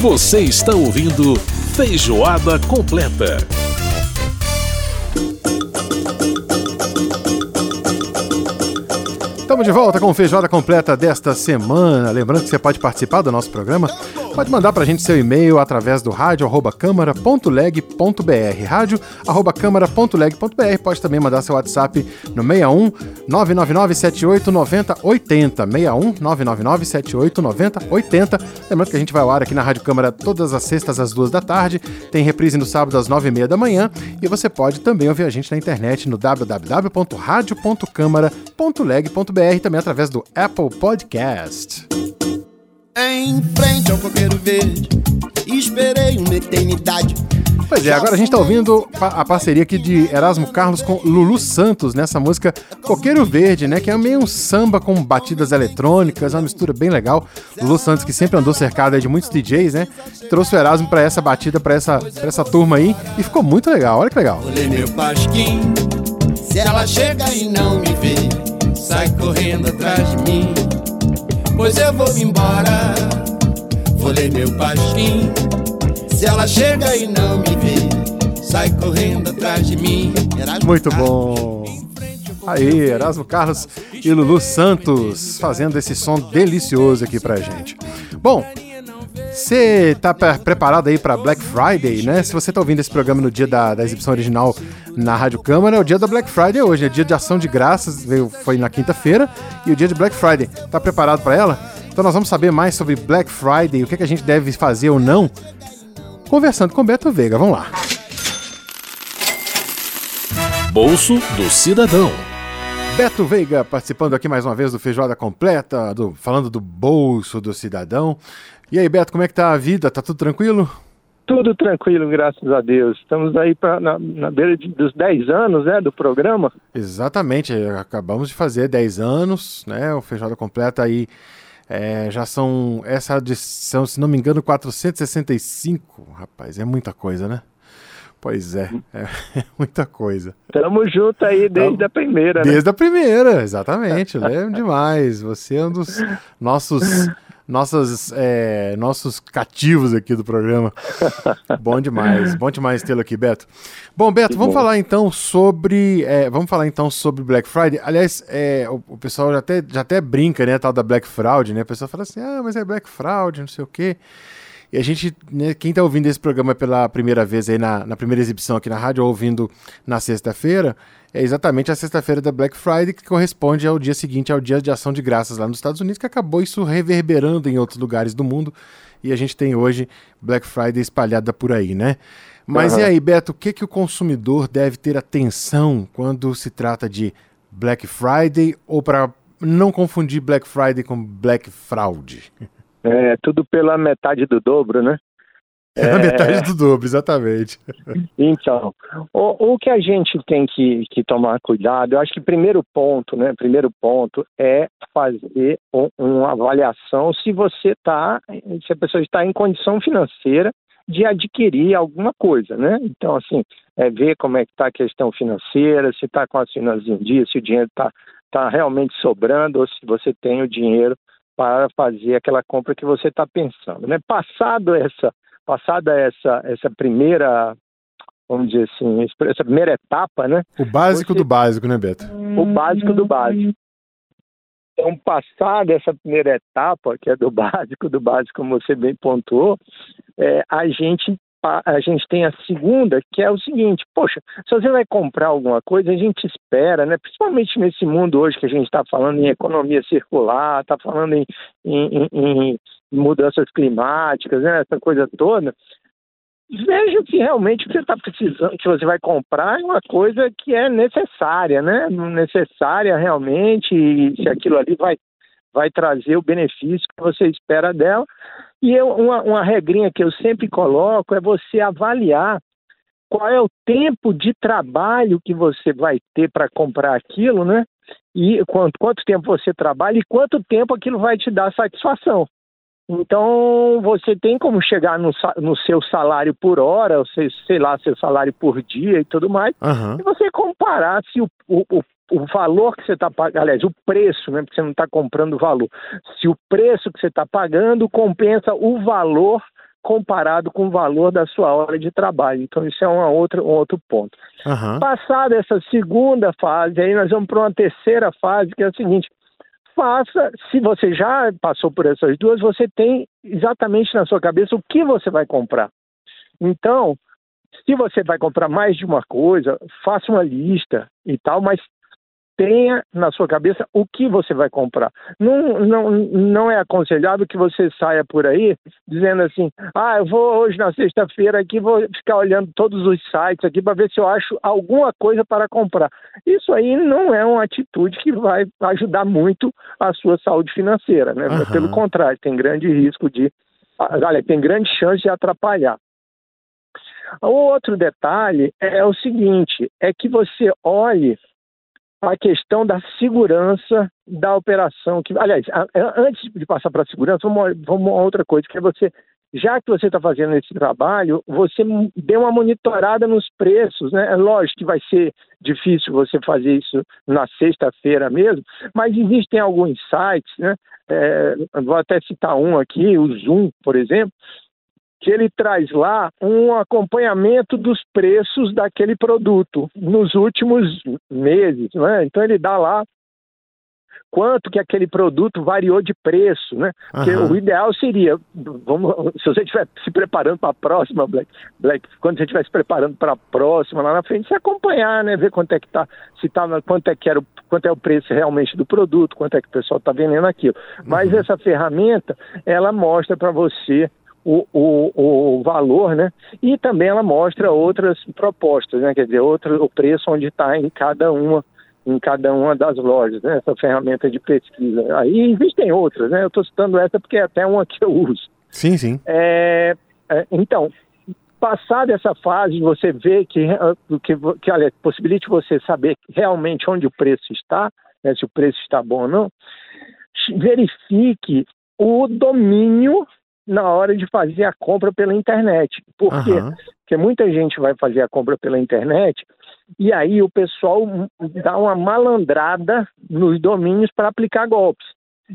Você está ouvindo Feijoada Completa. Estamos de volta com Feijoada Completa desta semana. Lembrando que você pode participar do nosso programa Pode mandar para a gente seu e-mail através do rádio@câmara.leg.br. rádio@câmara.leg.br. Pode também mandar seu WhatsApp no 61 999 78 90 80. 61 999 78 90 80. Lembrando que a gente vai ao ar aqui na Rádio Câmara todas as sextas às duas da tarde. Tem reprise no sábado às nove e meia da manhã. E você pode também ouvir a gente na internet no www.radio.câmara.leg.br também através do Apple Podcast. Em frente ao coqueiro verde, esperei uma eternidade. Pois é, agora a gente está ouvindo a parceria aqui de Erasmo Carlos com Lulu Santos nessa música Coqueiro Verde, né? Que é meio um samba com batidas eletrônicas, uma mistura bem legal. Lulu Santos, que sempre andou cercado de muitos DJs, né? Trouxe o Erasmo para essa batida, para essa, pra essa turma aí e ficou muito legal. Olha que legal. Olhei meu pasquim, se ela chega e não me vê, sai correndo atrás de mim pois eu vou embora. Vou ler meu pasquim. Se ela chega e não me vê, sai correndo atrás de mim. Muito bom. Aí, Erasmo Carlos e Lulu Santos fazendo esse som delicioso aqui pra gente. Bom, você tá preparado aí para Black Friday, né? Se você tá ouvindo esse programa no dia da, da exibição original na Rádio Câmara, é o dia da Black Friday hoje, é dia de ação de graças, veio, foi na quinta-feira, e o dia de Black Friday. Tá preparado para ela? Então nós vamos saber mais sobre Black Friday, o que, é que a gente deve fazer ou não, conversando com Beto Veiga. Vamos lá. Bolso do Cidadão. Beto Veiga participando aqui mais uma vez do Feijoada Completa, do, falando do bolso do cidadão. E aí, Beto, como é que tá a vida? Tá tudo tranquilo? Tudo tranquilo, graças a Deus. Estamos aí pra, na, na beira de, dos 10 anos né, do programa. Exatamente, acabamos de fazer 10 anos, né? O Feijoada Completa aí é, já são, essa edição, se não me engano, 465. Rapaz, é muita coisa, né? Pois é, é, é muita coisa. Tamo junto aí desde a primeira, né? Desde a primeira, exatamente. Lembro demais. Você é um dos nossos nossas, é, nossos cativos aqui do programa. bom demais, bom demais tê-lo aqui, Beto. Bom, Beto, que vamos bom. falar então sobre, é, vamos falar então sobre Black Friday. Aliás, é, o, o, pessoal já até, já até brinca, né, tal da Black Fraud, né? A pessoa fala assim, ah, mas é Black Fraud, não sei o quê. E a gente, né, quem está ouvindo esse programa pela primeira vez aí na, na primeira exibição aqui na rádio, ou ouvindo na sexta-feira, é exatamente a sexta-feira da Black Friday, que corresponde ao dia seguinte, ao dia de ação de graças lá nos Estados Unidos, que acabou isso reverberando em outros lugares do mundo. E a gente tem hoje Black Friday espalhada por aí, né? Mas uhum. e aí, Beto, o que, que o consumidor deve ter atenção quando se trata de Black Friday ou para não confundir Black Friday com Black Fraud? É, tudo pela metade do dobro, né? É, a metade do dobro, exatamente. Então, o, o que a gente tem que, que tomar cuidado, eu acho que primeiro ponto, né? Primeiro ponto é fazer um, uma avaliação se você está, se a pessoa está em condição financeira de adquirir alguma coisa, né? Então, assim, é ver como é que está a questão financeira, se está com as finanças em dia, se o dinheiro está tá realmente sobrando ou se você tem o dinheiro para fazer aquela compra que você está pensando, né? Passado essa passada essa, essa primeira, vamos dizer assim, essa primeira etapa, né? O básico você... do básico, né, Beto? O básico do básico. Então, passada essa primeira etapa, que é do básico do básico, como você bem pontuou, é, a gente a gente tem a segunda, que é o seguinte: poxa, se você vai comprar alguma coisa, a gente espera, né? Principalmente nesse mundo hoje que a gente está falando em economia circular, está falando em, em, em, mudanças climáticas, né? Essa coisa toda. Veja que realmente o que você está precisando, que você vai comprar é uma coisa que é necessária, né? Necessária realmente, se aquilo ali vai, vai trazer o benefício que você espera dela. E eu, uma, uma regrinha que eu sempre coloco é você avaliar qual é o tempo de trabalho que você vai ter para comprar aquilo, né? E quanto, quanto tempo você trabalha e quanto tempo aquilo vai te dar satisfação. Então, você tem como chegar no, no seu salário por hora, ou sei, sei lá, seu salário por dia e tudo mais, uhum. e você comparar se o, o, o valor que você está pagando, aliás, o preço, né, porque você não está comprando o valor, se o preço que você está pagando compensa o valor comparado com o valor da sua hora de trabalho. Então, isso é uma outra, um outro ponto. Aham. Passada essa segunda fase, aí nós vamos para uma terceira fase, que é o seguinte: faça, se você já passou por essas duas, você tem exatamente na sua cabeça o que você vai comprar. Então, se você vai comprar mais de uma coisa, faça uma lista e tal, mas tenha na sua cabeça o que você vai comprar. Não, não, não é aconselhável que você saia por aí dizendo assim: ah, eu vou hoje na sexta-feira aqui, vou ficar olhando todos os sites aqui para ver se eu acho alguma coisa para comprar. Isso aí não é uma atitude que vai ajudar muito a sua saúde financeira, né? Aham. Pelo contrário, tem grande risco de. Olha, tem grande chance de atrapalhar. O outro detalhe é o seguinte: é que você olhe a questão da segurança da operação. Que, aliás, a- a- antes de passar para a segurança, vamos, vamos a outra coisa, que é você, já que você está fazendo esse trabalho, você dê uma monitorada nos preços. Né? É lógico que vai ser difícil você fazer isso na sexta-feira mesmo, mas existem alguns sites, né? É, vou até citar um aqui, o Zoom, por exemplo, que ele traz lá um acompanhamento dos preços daquele produto nos últimos meses, né? Então ele dá lá quanto que aquele produto variou de preço, né? Porque Aham. o ideal seria, vamos, se você estiver se preparando para a próxima Black, Black, quando você estiver se preparando para a próxima lá na frente, você acompanhar, né? Ver quanto é que tá, se tá, quanto é que era, o- quanto é o preço realmente do produto, quanto é que o pessoal está vendendo aquilo. Mas essa ferramenta, ela mostra para você o, o, o valor, né? E também ela mostra outras propostas, né? Quer dizer, outro, o preço onde está em cada uma em cada uma das lojas, né? Essa ferramenta de pesquisa. Aí existem outras, né? Eu estou citando essa porque é até uma que eu uso. Sim, sim. É, é, então, passada essa fase, você vê que, eh, que, que olha, possibilite você saber realmente onde o preço está, né, se o preço está bom ou não, verifique o domínio na hora de fazer a compra pela internet. Por quê? Aham. Porque muita gente vai fazer a compra pela internet e aí o pessoal dá uma malandrada nos domínios para aplicar golpes.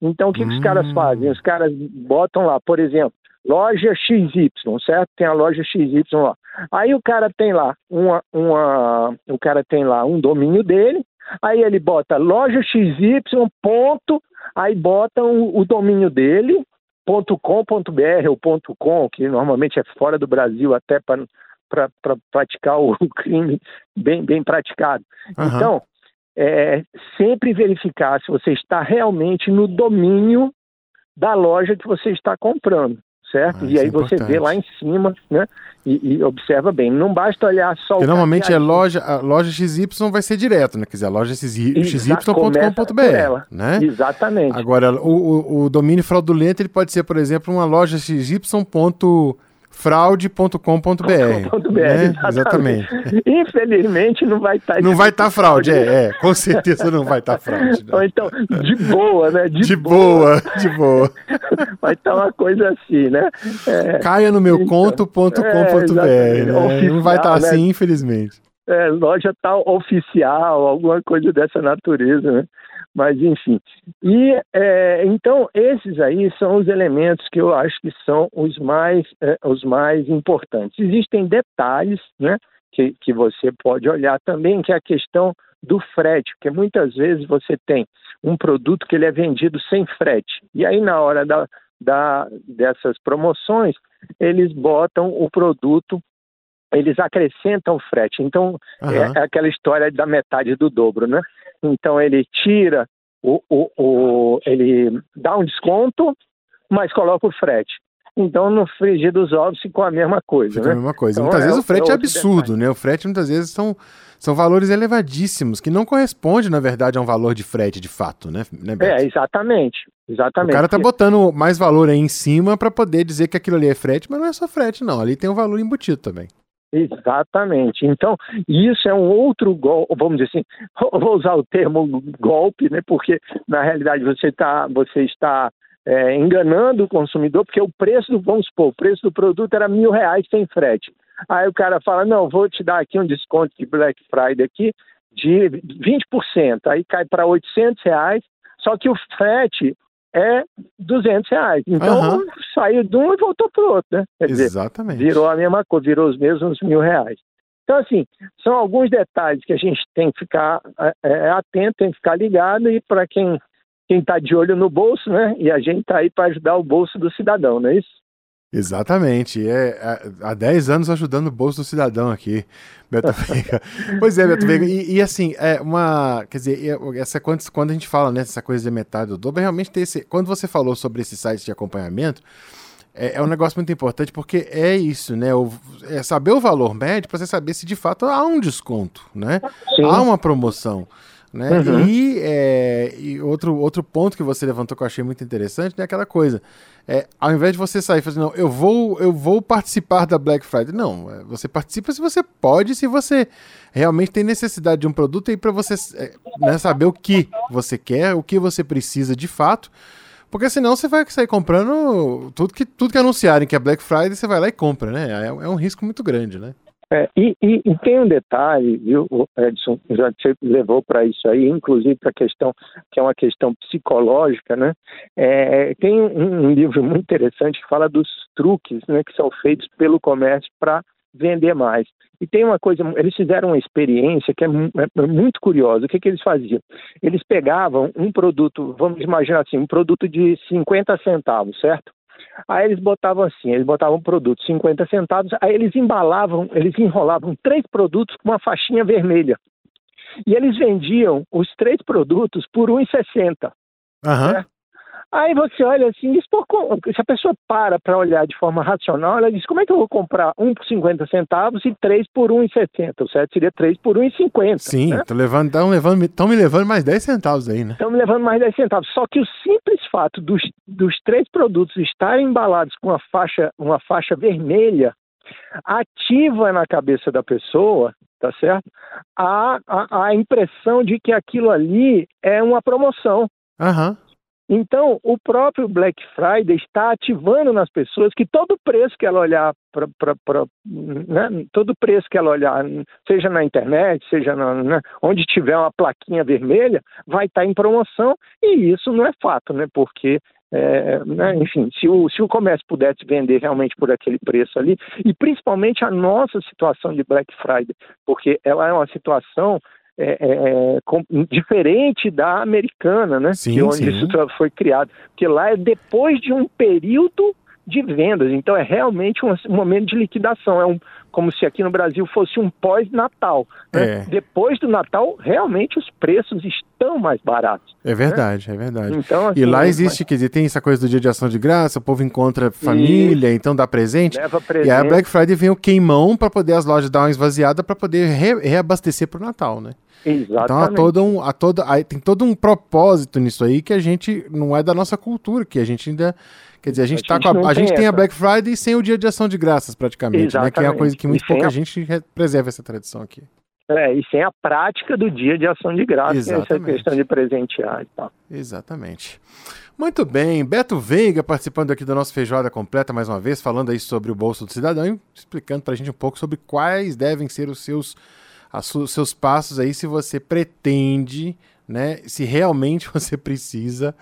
Então, o que, que os caras Hum. fazem? Os caras botam lá, por exemplo, loja XY, certo? Tem a loja XY lá. Aí o cara tem lá uma, uma, o cara tem lá um domínio dele, aí ele bota loja XY ponto, aí bota o, o domínio dele .com.br ou ponto .com, que normalmente é fora do Brasil até para praticar o crime bem, bem praticado. Aham. Então, é, sempre verificar se você está realmente no domínio da loja que você está comprando, certo? Ah, e aí é você vê lá em cima, né? E, e observa bem. Não basta olhar só Porque o normalmente é loja, a loja XY vai ser direto, né? Quer dizer, a loja. XY.com.br, né? Exatamente. Agora, o, o, o domínio fraudulento ele pode ser, por exemplo, uma loja xy.fraude.com.br. né? Exatamente. Infelizmente não vai estar. Não vai estar fraude, é, é, com certeza não vai estar fraude. Ou né? então, de boa, né? De, De boa, de boa. Vai estar uma coisa assim, né? É, Caia no meu conto.com.br, É, né? oficial, Não vai estar né? assim, infelizmente. é, loja tal oficial, alguma coisa dessa natureza, né? Mas enfim. E é, então esses aí são os elementos que eu acho que são os mais é, os mais importantes. Existem detalhes, né? Que, que você pode olhar também, que é a questão do frete, porque muitas vezes você tem um produto que ele é vendido sem frete. E aí na hora da, da dessas promoções, eles botam o produto eles acrescentam frete. Então, Aham. é, é aquela história da metade do dobro, né? Então ele tira o, o, o- ele dá um desconto, mas coloca o frete. Então no frigir dos ovos ficou a mesma coisa, Fica a né? mesma coisa. Então, muitas é vezes o- o frete é é absurdo, né? O frete muitas vezes são, são valores elevadíssimos, que não corresponde, na verdade, a um valor de frete de fato, né, né? É, exatamente. O Exatamente. cara tá botando mais valor aí em cima pra poder dizer que aquilo ali é frete, mas não é só frete, não. Ali tem um valor embutido também. Exatamente. Então, isso é um outro golpe, vamos dizer assim, vou usar o termo golpe, né? Porque na realidade você, tá, você está é, enganando o consumidor, porque o preço do, vamos supor, o preço do produto era mil reais sem frete. Aí o cara fala, não, vou te dar aqui um desconto de Black Friday aqui de 20%. Aí cai para 800 reais, só que o frete é 200 reais. Então, Aham. saiu de um e voltou para o outro, né? Quer Exatamente. Dizer, virou a mesma coisa, virou os mesmos mil reais. Então, assim, são alguns detalhes que a gente tem que ficar é, é atento, tem que ficar ligado, e para quem está de olho no bolso, né? E a gente está aí para ajudar o bolso do cidadão, não é isso? Exatamente. É, é há 10 anos ajudando o bolso do cidadão aqui, Beto Veiga. pois é, Beto Veiga. E, e, assim, é uma. Quer dizer, essa, quando, quando a gente fala nessa né, coisa de metade do dobro, realmente tem esse. Quando você falou sobre esse site de acompanhamento, é, é um negócio muito importante porque é isso, né? O, é saber o valor médio para você saber se de fato há um desconto, né? Sim. Há uma promoção. Né? Uhum. E, é, e, outro, outro ponto que você levantou que eu achei muito interessante é aquela coisa. É, ao invés de você sair e falar assim, não, eu vou, eu vou participar da Black Friday. Não, é, você participa se você pode, se você realmente tem necessidade de um produto aí para você é, né, saber o que você quer, o que você precisa de fato. Porque senão você vai sair comprando tudo que, tudo que anunciarem que é Black Friday, você vai lá e compra, né? É, é um risco muito grande, né? É, e, e, e, tem um detalhe, viu, Edson, já te levou para isso aí, inclusive para a questão, que é uma questão psicológica, né? É, tem um, um, livro muito interessante que fala dos truques né, que são feitos pelo comércio para vender mais. E tem uma coisa, eles fizeram uma experiência que é, é muito curiosa. O que, que eles faziam? Eles pegavam um produto, vamos imaginar assim, um produto de 50 centavos, certo? Aí eles botavam assim, eles botavam um produto 50 centavos, aí eles embalavam, eles enrolavam três produtos com uma faixinha vermelha. E eles vendiam os três produtos por 1,60. Uhum. Né? Aí você olha assim, diz, pô, se a pessoa para para olhar de forma racional, ela diz, como é que eu vou comprar um por 50 centavos e três por 1,70? O certo seria três por 1,50. Sim, né? levando, estão levando, estão me levando mais 10 centavos aí, né? Estão me levando mais 10 centavos. Só que o simples fato dos, dos três produtos estarem embalados com uma faixa, uma faixa vermelha ativa na cabeça da pessoa, tá certo? A, a, a impressão de que aquilo ali é uma promoção. Aham. Uhum. Então, o próprio Black Friday está ativando nas pessoas que todo preço que ela olhar, pra, pra, pra né, todo preço que ela olhar, seja na internet, seja na, né, onde tiver uma plaquinha vermelha, vai estar tá em promoção e isso não é fato, né? Porque é, né, enfim, se o, se o comércio pudesse vender realmente por aquele preço ali, e principalmente a nossa situação de Black Friday, porque ela é uma situação é, é, é, com, diferente da americana, né? Sim, de onde sim. isso foi criado. Porque lá é depois de um período de vendas, então é realmente um, um momento de liquidação. É um, como se aqui no Brasil fosse um pós-Natal. Né? É. Depois do Natal, realmente os preços estão mais baratos. É verdade, né? é verdade. Então, assim, e lá existe, mas... quer dizer, tem essa coisa do dia de ação de graça, o povo encontra família, e... então dá presente. Leva presente. E aí a Black Friday vem o queimão para poder as lojas dar uma esvaziada para poder re reabastecer para o Natal, né? Exatamente. Então há todo um, há todo, há, tem todo um propósito nisso aí que a gente não é da nossa cultura, que a gente ainda Quer dizer, a gente, a tá gente, a, a gente tem a Black Friday sem o dia de ação de graças, praticamente, Exatamente. né? Que é uma coisa que muito pouca a... gente preserva essa tradição aqui. É, e sem a prática do dia de ação de graças, essa questão de presentear e tal. Exatamente. Muito bem, Beto Veiga participando aqui do nosso Feijoada Completa mais uma vez, falando aí sobre o Bolso do Cidadão e explicando para a gente um pouco sobre quais devem ser os seus, os seus passos aí se você pretende né? Se realmente você precisa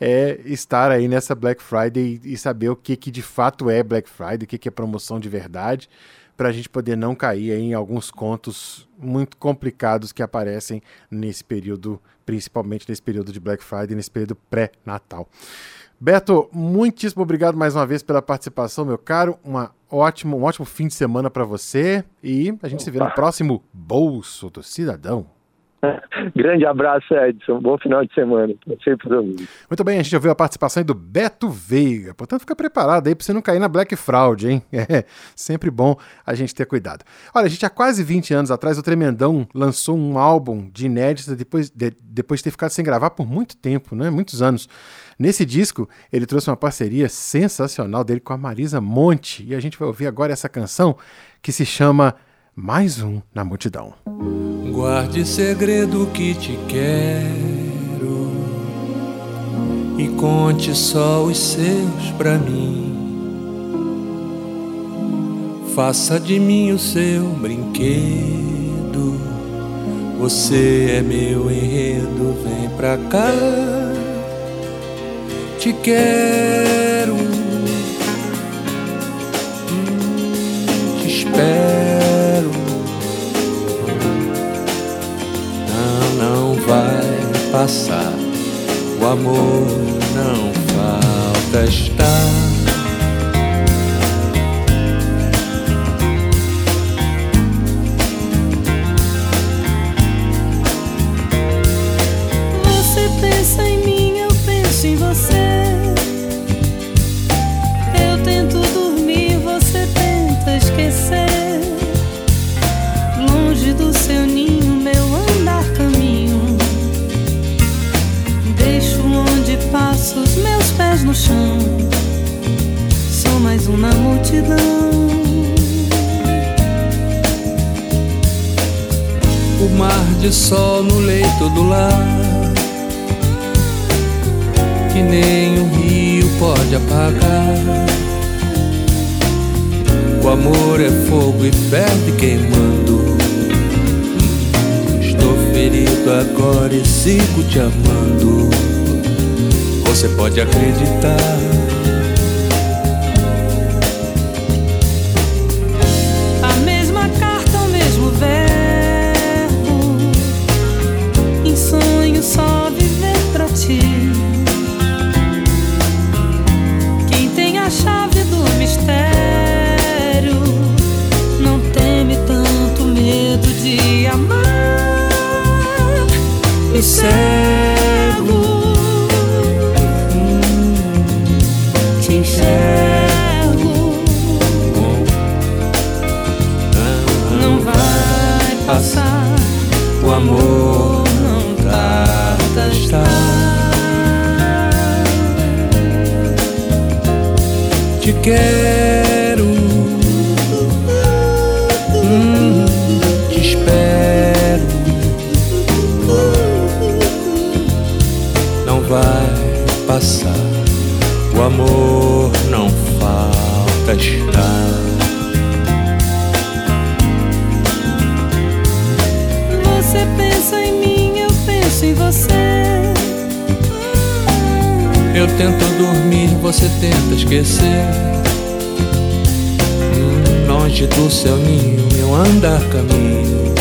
é, estar aí nessa Black Friday e, saber o que, que de fato é Black Friday, o que, que é promoção de verdade, para a gente poder não cair em alguns contos muito complicados que aparecem nesse período, principalmente nesse período de Black Friday, nesse período pré-natal. Beto, muitíssimo obrigado mais uma vez pela participação, meu caro. Uma ótimo, um ótimo fim de semana para você e a gente Opa. se vê no próximo Bolso do Cidadão. Grande abraço, Edson. Bom final de semana. Sempre Muito bem, a gente ouviu a participação do Beto Veiga. Portanto, fica preparado aí para você não cair na Black Fraud, hein? É sempre bom a gente ter cuidado. Olha, a gente há quase 20 anos atrás, o Tremendão lançou um álbum de inédita depois de, depois de ter ficado sem gravar por muito tempo, né? Muitos anos. Nesse disco, ele trouxe uma parceria sensacional dele com a Marisa Monte. E a gente vai ouvir agora essa canção que se chama mais um na multidão. Guarde segredo que te quero e conte só os seus pra mim. Faça de mim o seu brinquedo. Você é meu enredo, vem pra cá. Te quero passar, o amor não falta estar. Apagar. O amor é fogo e ferve queimando. Estou ferido agora e sigo te amando. Você pode acreditar Me cego. O amor não falta estar. Você pensa em mim, eu penso em você. Eu tento dormir, você tenta esquecer. Longe do seu ninho, meu andar caminho.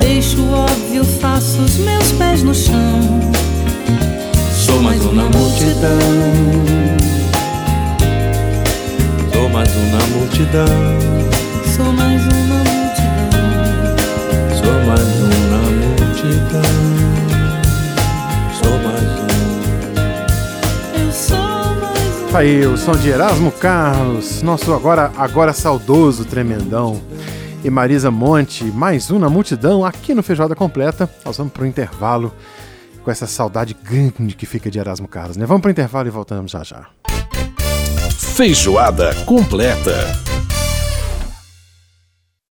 Deixo o óbvio, faço os meus pés no chão. Sou mais um na multidão. Sou mais um na multidão. Sou mais uma multidão. Sou mais um na multidão. Sou mais um. Eu sou mais um. Tá aí o som de Erasmo Carlos, nosso agora, agora saudoso tremendão. E Marisa Monte, mais um na multidão aqui no Feijoada Completa. Nós vamos pro intervalo com essa saudade grande que fica de Erasmo Carlos, né? Vamos pro intervalo e voltamos já já. Feijoada completa.